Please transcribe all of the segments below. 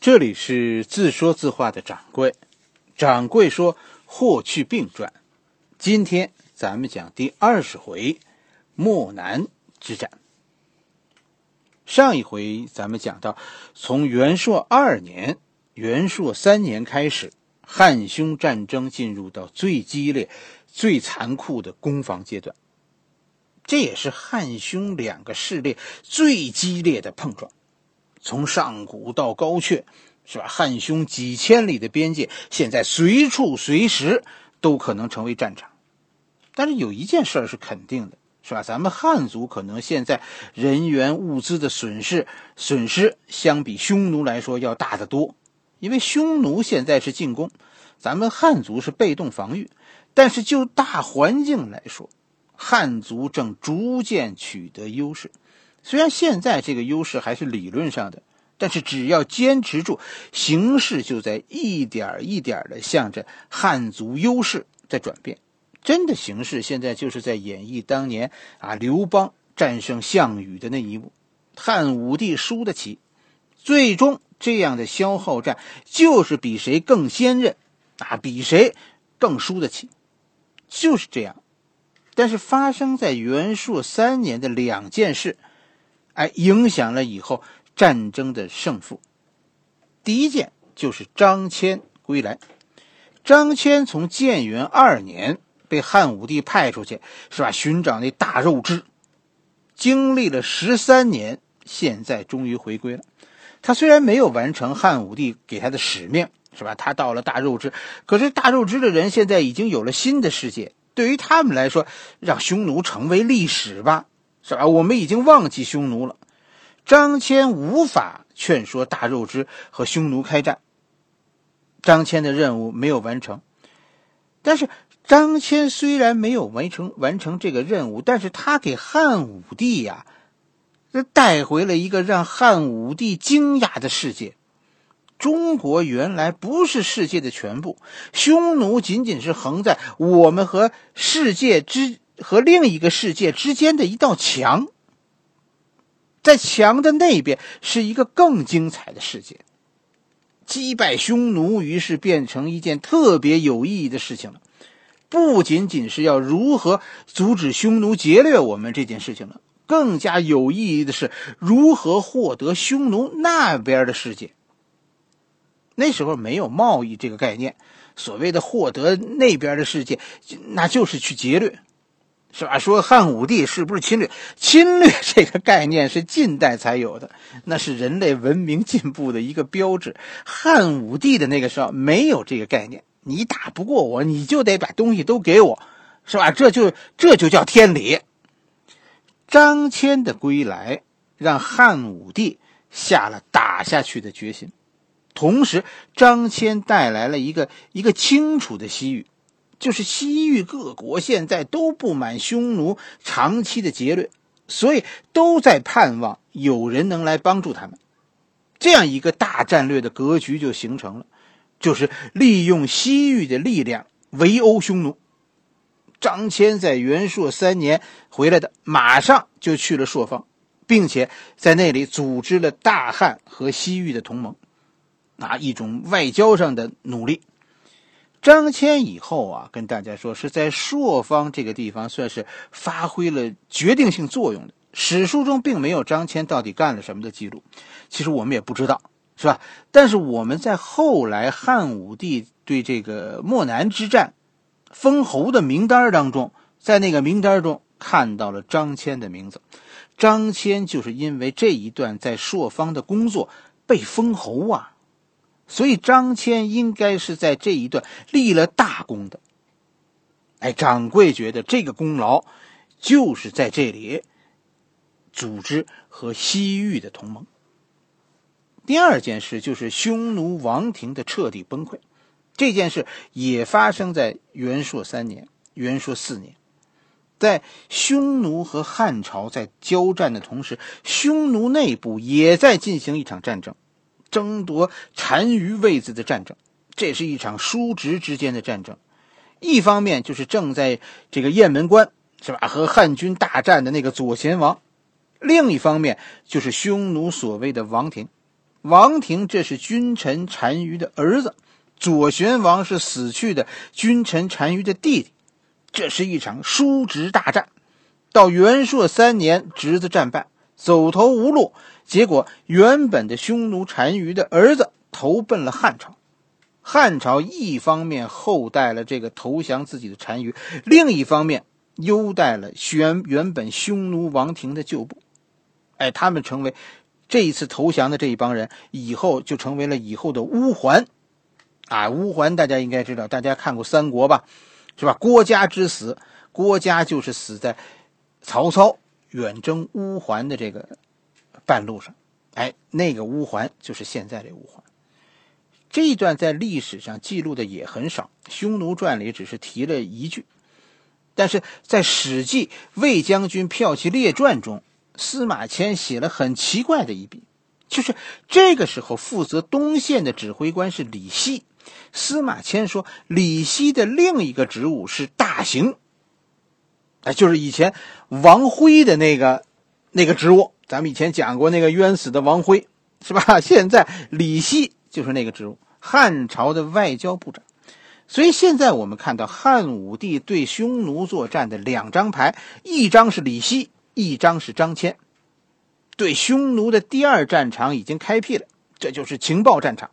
这里是自说自话的掌柜，掌柜说《霍去病传》，今天咱们讲第二十回漠南之战。上一回咱们讲到，从元朔二年、元朔三年开始，汉匈战争进入到最激烈、最残酷的攻防阶段，这也是汉匈两个势力最激烈的碰撞。从上古到高阙，是吧？汉匈几千里的边界，现在随处随时都可能成为战场。但是有一件事是肯定的，是吧？咱们汉族可能现在人员物资的损失损失，相比匈奴来说要大得多。因为匈奴现在是进攻，咱们汉族是被动防御。但是就大环境来说，汉族正逐渐取得优势。虽然现在这个优势还是理论上的，但是只要坚持住，形势就在一点一点的向着汉族优势在转变。真的形势现在就是在演绎当年啊刘邦战胜项羽的那一幕，汉武帝输得起，最终这样的消耗战就是比谁更先任，啊比谁更输得起，就是这样。但是发生在元朔三年的两件事。哎，影响了以后战争的胜负。第一件就是张骞归来。张骞从建元二年被汉武帝派出去，是吧？寻找那大肉枝，经历了十三年，现在终于回归了。他虽然没有完成汉武帝给他的使命，是吧？他到了大肉枝，可是大肉枝的人现在已经有了新的世界。对于他们来说，让匈奴成为历史吧。是吧？我们已经忘记匈奴了。张骞无法劝说大肉之和匈奴开战。张骞的任务没有完成。但是张骞虽然没有完成完成这个任务，但是他给汉武帝呀，这带回了一个让汉武帝惊讶的世界。中国原来不是世界的全部，匈奴仅仅是横在我们和世界之。和另一个世界之间的一道墙，在墙的那边是一个更精彩的世界。击败匈奴，于是变成一件特别有意义的事情了。不仅仅是要如何阻止匈奴劫掠我们这件事情了，更加有意义的是如何获得匈奴那边的世界。那时候没有贸易这个概念，所谓的获得那边的世界，那就是去劫掠。是吧？说汉武帝是不是侵略？侵略 这个概念是近代才有的，那是人类文明进步的一个标志。汉武帝的那个时候没有这个概念，你打不过我，你就得把东西都给我，是吧？这就这就叫天理。张骞的归来让汉武帝下了打下去的决心，同时张骞带来了一个一个清楚的西域。就是西域各国现在都不满匈奴长期的劫掠，所以都在盼望有人能来帮助他们。这样一个大战略的格局就形成了，就是利用西域的力量围殴匈奴。张骞在元朔三年回来的，马上就去了朔方，并且在那里组织了大汉和西域的同盟，拿一种外交上的努力。张骞以后啊，跟大家说是在朔方这个地方算是发挥了决定性作用的。史书中并没有张骞到底干了什么的记录，其实我们也不知道，是吧？但是我们在后来汉武帝对这个漠南之战封侯的名单当中，在那个名单中看到了张骞的名字。张骞就是因为这一段在朔方的工作被封侯啊。所以张骞应该是在这一段立了大功的。哎，掌柜觉得这个功劳就是在这里组织和西域的同盟。第二件事就是匈奴王庭的彻底崩溃，这件事也发生在元朔三年、元朔四年，在匈奴和汉朝在交战的同时，匈奴内部也在进行一场战争。争夺单于位子的战争，这是一场叔侄之间的战争。一方面就是正在这个雁门关是吧和汉军大战的那个左贤王，另一方面就是匈奴所谓的王庭。王庭这是君臣单于的儿子，左旋王是死去的君臣单于的弟弟。这是一场叔侄大战。到元朔三年，侄子战败，走投无路，结果原本的匈奴单于的儿子投奔了汉朝。汉朝一方面厚待了这个投降自己的单于，另一方面优待了原原本匈奴王庭的旧部。哎，他们成为这一次投降的这一帮人，以后就成为了以后的乌桓。啊，乌桓大家应该知道，大家看过三国吧，是吧？郭嘉之死，郭嘉就是死在曹操远征乌桓的这个半路上。哎，那个乌桓就是现在这乌桓。这一段在历史上记录的也很少，《匈奴传》里只是提了一句，但是在《史记·魏将军骠骑列传》中，司马迁写了很奇怪的一笔，就是这个时候负责东线的指挥官是李希，司马迁说李希的另一个职务是大行，哎，就是以前王辉的那个那个职务，咱们以前讲过那个冤死的王辉，是吧？现在李希。就是那个职务，汉朝的外交部长。所以现在我们看到汉武帝对匈奴作战的两张牌，一张是李希，一张是张骞。对匈奴的第二战场已经开辟了，这就是情报战场。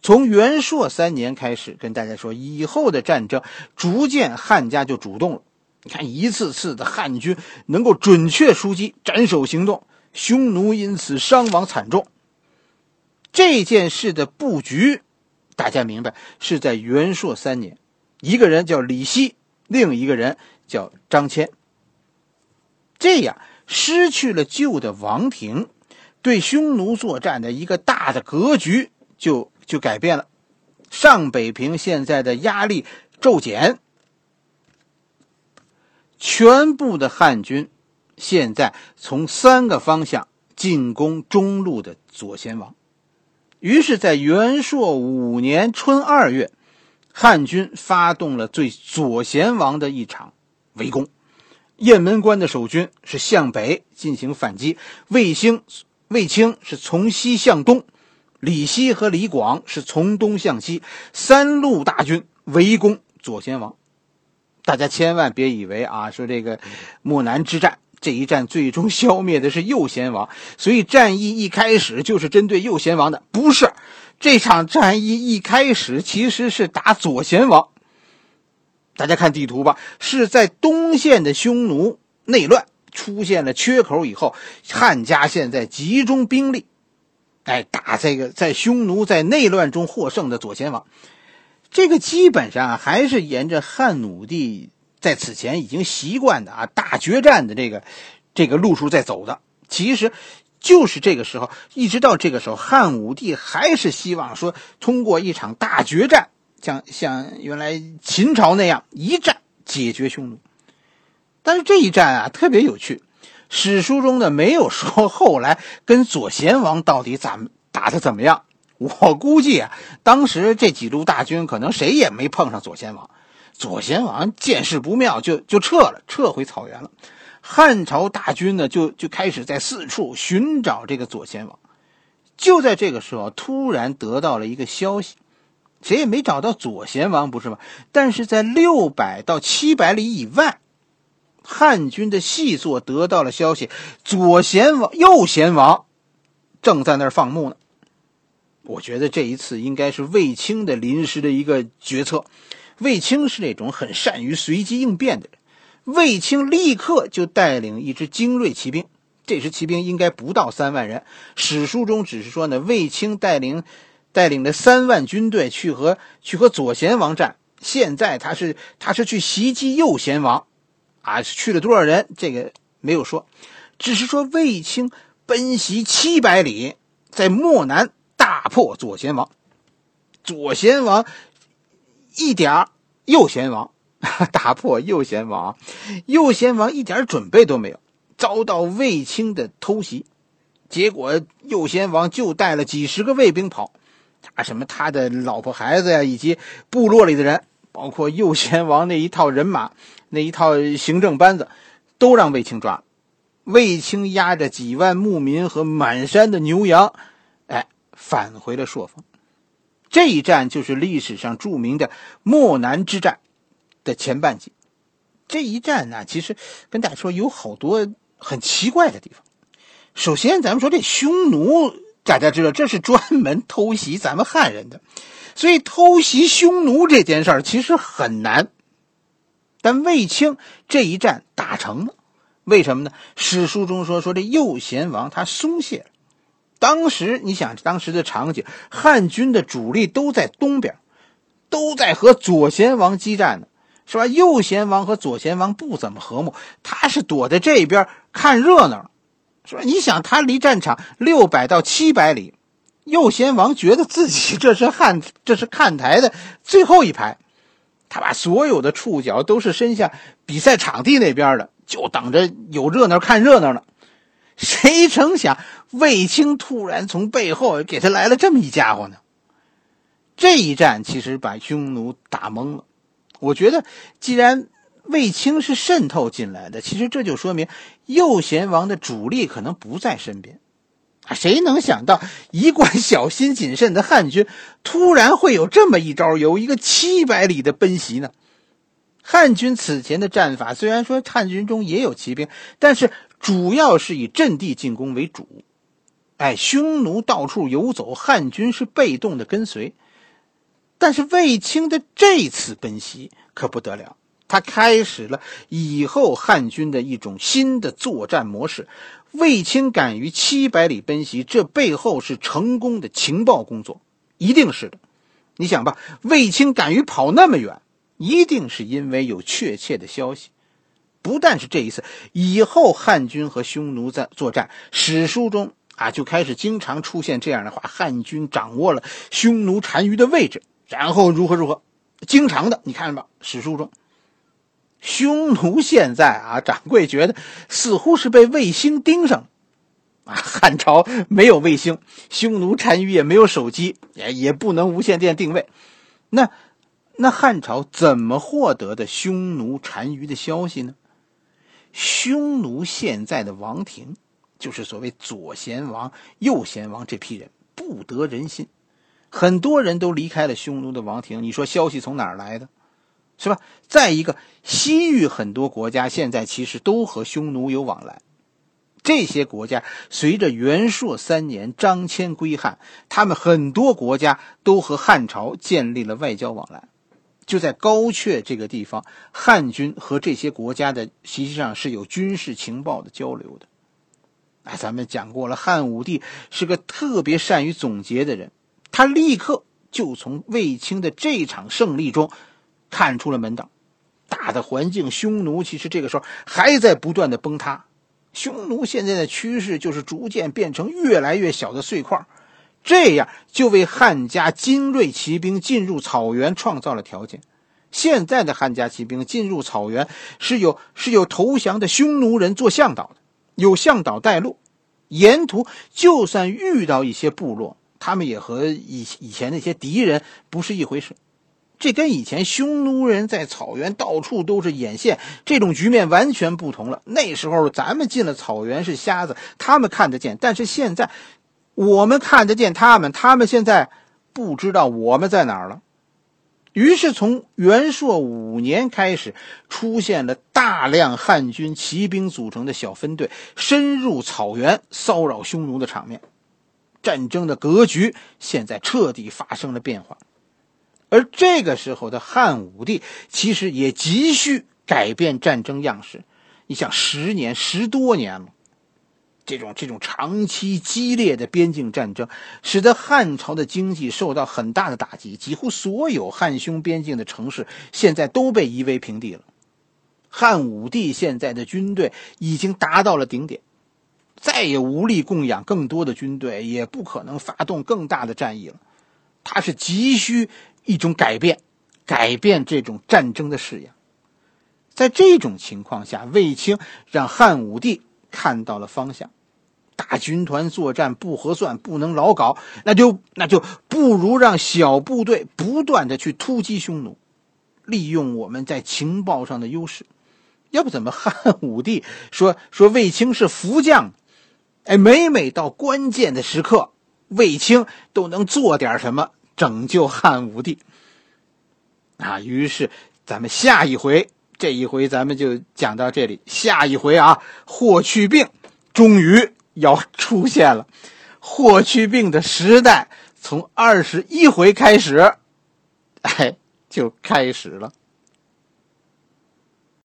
从元朔三年开始，跟大家说，以后的战争逐渐汉家就主动了。你看，一次次的汉军能够准确出击，斩首行动，匈奴因此伤亡惨重。这件事的布局，大家明白是在元朔三年，一个人叫李希，另一个人叫张骞。这样失去了旧的王庭，对匈奴作战的一个大的格局就就改变了。上北平现在的压力骤减，全部的汉军现在从三个方向进攻中路的左贤王。于是，在元朔五年春二月，汉军发动了对左贤王的一场围攻。雁门关的守军是向北进行反击，卫青、卫青是从西向东，李希和李广是从东向西，三路大军围攻左贤王。大家千万别以为啊，说这个漠南之战。这一战最终消灭的是右贤王，所以战役一开始就是针对右贤王的。不是，这场战役一开始其实是打左贤王。大家看地图吧，是在东线的匈奴内乱出现了缺口以后，汉家现在集中兵力，哎，打这个在匈奴在内乱中获胜的左贤王。这个基本上还是沿着汉武帝。在此前已经习惯的啊大决战的这个这个路数在走的，其实就是这个时候，一直到这个时候，汉武帝还是希望说通过一场大决战，像像原来秦朝那样一战解决匈奴。但是这一战啊特别有趣，史书中呢没有说后来跟左贤王到底怎么打的怎么样。我估计啊，当时这几路大军可能谁也没碰上左贤王。左贤王见势不妙，就就撤了，撤回草原了。汉朝大军呢，就就开始在四处寻找这个左贤王。就在这个时候，突然得到了一个消息，谁也没找到左贤王，不是吗？但是在六百到七百里以外，汉军的细作得到了消息，左贤王、右贤王正在那儿放牧呢。我觉得这一次应该是卫青的临时的一个决策。卫青是那种很善于随机应变的人，卫青立刻就带领一支精锐骑兵，这支骑兵应该不到三万人。史书中只是说呢，卫青带领带领着三万军队去和去和左贤王战。现在他是他是去袭击右贤王，啊，去了多少人？这个没有说，只是说卫青奔袭七百里，在漠南大破左贤王。左贤王。一点右贤王 打破右贤王，右贤王一点准备都没有，遭到卫青的偷袭，结果右贤王就带了几十个卫兵跑，啊，什么他的老婆孩子呀，以及部落里的人，包括右贤王那一套人马，那一套行政班子，都让卫青抓。卫青押着几万牧民和满山的牛羊，哎，返回了朔方。这一战就是历史上著名的漠南之战的前半集。这一战呢，其实跟大家说有好多很奇怪的地方。首先，咱们说这匈奴，大家知道这是专门偷袭咱们汉人的，所以偷袭匈奴这件事儿其实很难。但卫青这一战打成了，为什么呢？史书中说说这右贤王他松懈了。当时你想，当时的场景，汉军的主力都在东边，都在和左贤王激战呢，是吧？右贤王和左贤王不怎么和睦，他是躲在这边看热闹，是吧？你想，他离战场六百到七百里，右贤王觉得自己这是汉，这是看台的最后一排，他把所有的触角都是伸向比赛场地那边的，就等着有热闹看热闹呢。谁成想，卫青突然从背后给他来了这么一家伙呢？这一战其实把匈奴打懵了。我觉得，既然卫青是渗透进来的，其实这就说明右贤王的主力可能不在身边。啊，谁能想到一贯小心谨慎的汉军突然会有这么一招，有一个七百里的奔袭呢？汉军此前的战法虽然说汉军中也有骑兵，但是。主要是以阵地进攻为主，哎，匈奴到处游走，汉军是被动的跟随。但是卫青的这次奔袭可不得了，他开始了以后汉军的一种新的作战模式。卫青敢于七百里奔袭，这背后是成功的情报工作，一定是的。你想吧，卫青敢于跑那么远，一定是因为有确切的消息。不但是这一次，以后汉军和匈奴在作战，史书中啊就开始经常出现这样的话：汉军掌握了匈奴单于的位置，然后如何如何，经常的，你看吧，史书中，匈奴现在啊，掌柜觉得似乎是被卫星盯上了啊。汉朝没有卫星，匈奴单于也没有手机，也也不能无线电定位，那那汉朝怎么获得的匈奴单于的消息呢？匈奴现在的王庭，就是所谓左贤王、右贤王这批人不得人心，很多人都离开了匈奴的王庭。你说消息从哪儿来的，是吧？再一个，西域很多国家现在其实都和匈奴有往来，这些国家随着元朔三年张骞归汉，他们很多国家都和汉朝建立了外交往来。就在高阙这个地方，汉军和这些国家的实际上是有军事情报的交流的。哎，咱们讲过了，汉武帝是个特别善于总结的人，他立刻就从卫青的这场胜利中看出了门道。大的环境，匈奴其实这个时候还在不断的崩塌，匈奴现在的趋势就是逐渐变成越来越小的碎块。这样就为汉家精锐骑兵进入草原创造了条件。现在的汉家骑兵进入草原是有是有投降的匈奴人做向导的，有向导带路，沿途就算遇到一些部落，他们也和以以前那些敌人不是一回事。这跟以前匈奴人在草原到处都是眼线这种局面完全不同了。那时候咱们进了草原是瞎子，他们看得见，但是现在。我们看得见他们，他们现在不知道我们在哪儿了。于是，从元朔五年开始，出现了大量汉军骑兵组成的小分队，深入草原骚扰匈奴的场面。战争的格局现在彻底发生了变化。而这个时候的汉武帝，其实也急需改变战争样式。你想，十年、十多年了。这种这种长期激烈的边境战争，使得汉朝的经济受到很大的打击，几乎所有汉匈边境的城市现在都被夷为平地了。汉武帝现在的军队已经达到了顶点，再也无力供养更多的军队，也不可能发动更大的战役了。他是急需一种改变，改变这种战争的式样。在这种情况下，卫青让汉武帝看到了方向。大军团作战不合算，不能老搞，那就那就不如让小部队不断的去突击匈奴，利用我们在情报上的优势。要不怎么汉武帝说说卫青是福将？哎，每每到关键的时刻，卫青都能做点什么拯救汉武帝。啊，于是咱们下一回，这一回咱们就讲到这里。下一回啊，霍去病终于要出现了。霍去病的时代从二十一回开始，哎，就开始了。